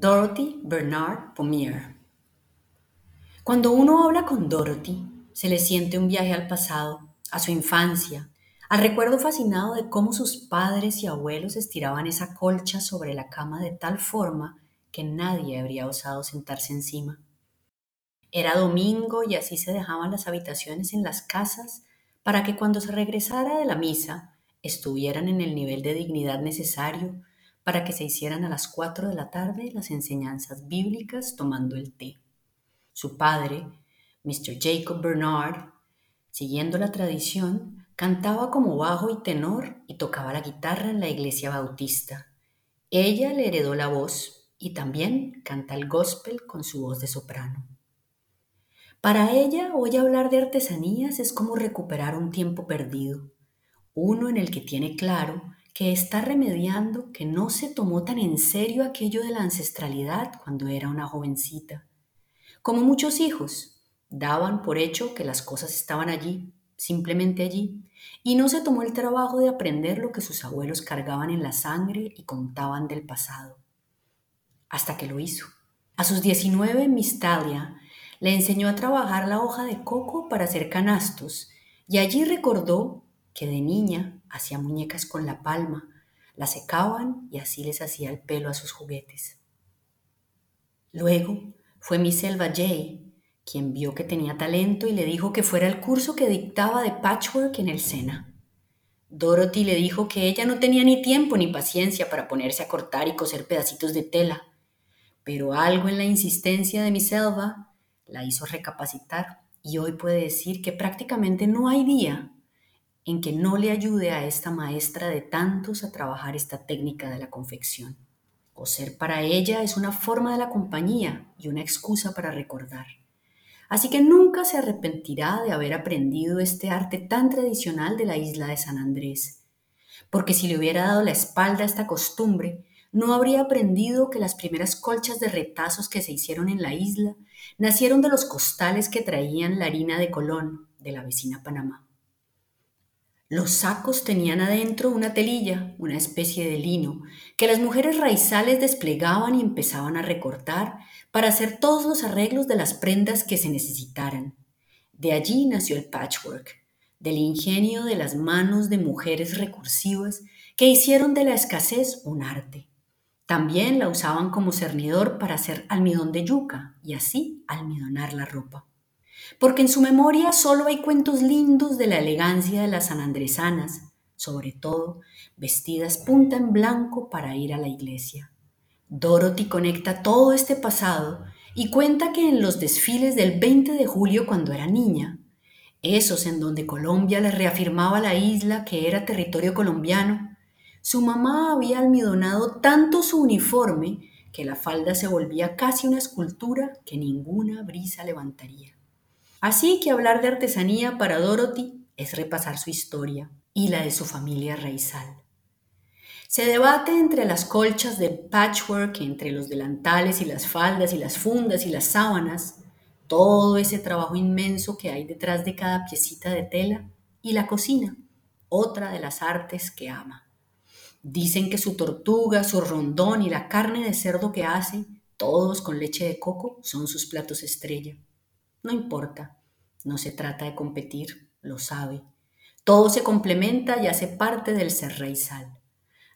Dorothy Bernard Pommier. Cuando uno habla con Dorothy, se le siente un viaje al pasado, a su infancia, al recuerdo fascinado de cómo sus padres y abuelos estiraban esa colcha sobre la cama de tal forma que nadie habría osado sentarse encima. Era domingo y así se dejaban las habitaciones en las casas para que cuando se regresara de la misa estuvieran en el nivel de dignidad necesario para que se hicieran a las 4 de la tarde las enseñanzas bíblicas tomando el té. Su padre, Mr. Jacob Bernard, siguiendo la tradición, cantaba como bajo y tenor y tocaba la guitarra en la iglesia bautista. Ella le heredó la voz y también canta el gospel con su voz de soprano. Para ella, hoy hablar de artesanías es como recuperar un tiempo perdido, uno en el que tiene claro que está remediando que no se tomó tan en serio aquello de la ancestralidad cuando era una jovencita. Como muchos hijos, daban por hecho que las cosas estaban allí, simplemente allí, y no se tomó el trabajo de aprender lo que sus abuelos cargaban en la sangre y contaban del pasado. Hasta que lo hizo. A sus 19, Miss Talia le enseñó a trabajar la hoja de coco para hacer canastos y allí recordó que de niña hacía muñecas con la palma, la secaban y así les hacía el pelo a sus juguetes. Luego fue Miss Elva Jay quien vio que tenía talento y le dijo que fuera el curso que dictaba de patchwork en el Sena. Dorothy le dijo que ella no tenía ni tiempo ni paciencia para ponerse a cortar y coser pedacitos de tela, pero algo en la insistencia de Miss Elva la hizo recapacitar y hoy puede decir que prácticamente no hay día en que no le ayude a esta maestra de tantos a trabajar esta técnica de la confección. Coser para ella es una forma de la compañía y una excusa para recordar. Así que nunca se arrepentirá de haber aprendido este arte tan tradicional de la isla de San Andrés, porque si le hubiera dado la espalda a esta costumbre, no habría aprendido que las primeras colchas de retazos que se hicieron en la isla nacieron de los costales que traían la harina de Colón, de la vecina Panamá. Los sacos tenían adentro una telilla, una especie de lino, que las mujeres raizales desplegaban y empezaban a recortar para hacer todos los arreglos de las prendas que se necesitaran. De allí nació el patchwork, del ingenio de las manos de mujeres recursivas que hicieron de la escasez un arte. También la usaban como cernidor para hacer almidón de yuca y así almidonar la ropa porque en su memoria solo hay cuentos lindos de la elegancia de las sanandresanas, sobre todo vestidas punta en blanco para ir a la iglesia. Dorothy conecta todo este pasado y cuenta que en los desfiles del 20 de julio cuando era niña, esos en donde Colombia le reafirmaba la isla que era territorio colombiano, su mamá había almidonado tanto su uniforme que la falda se volvía casi una escultura que ninguna brisa levantaría. Así que hablar de artesanía para Dorothy es repasar su historia y la de su familia raizal. Se debate entre las colchas de patchwork, entre los delantales y las faldas y las fundas y las sábanas, todo ese trabajo inmenso que hay detrás de cada piecita de tela, y la cocina, otra de las artes que ama. Dicen que su tortuga, su rondón y la carne de cerdo que hace, todos con leche de coco, son sus platos estrella. No importa, no se trata de competir, lo sabe. Todo se complementa y hace parte del ser raizal.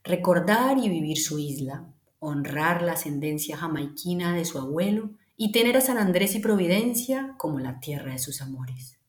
Recordar y vivir su isla, honrar la ascendencia jamaiquina de su abuelo y tener a San Andrés y Providencia como la tierra de sus amores.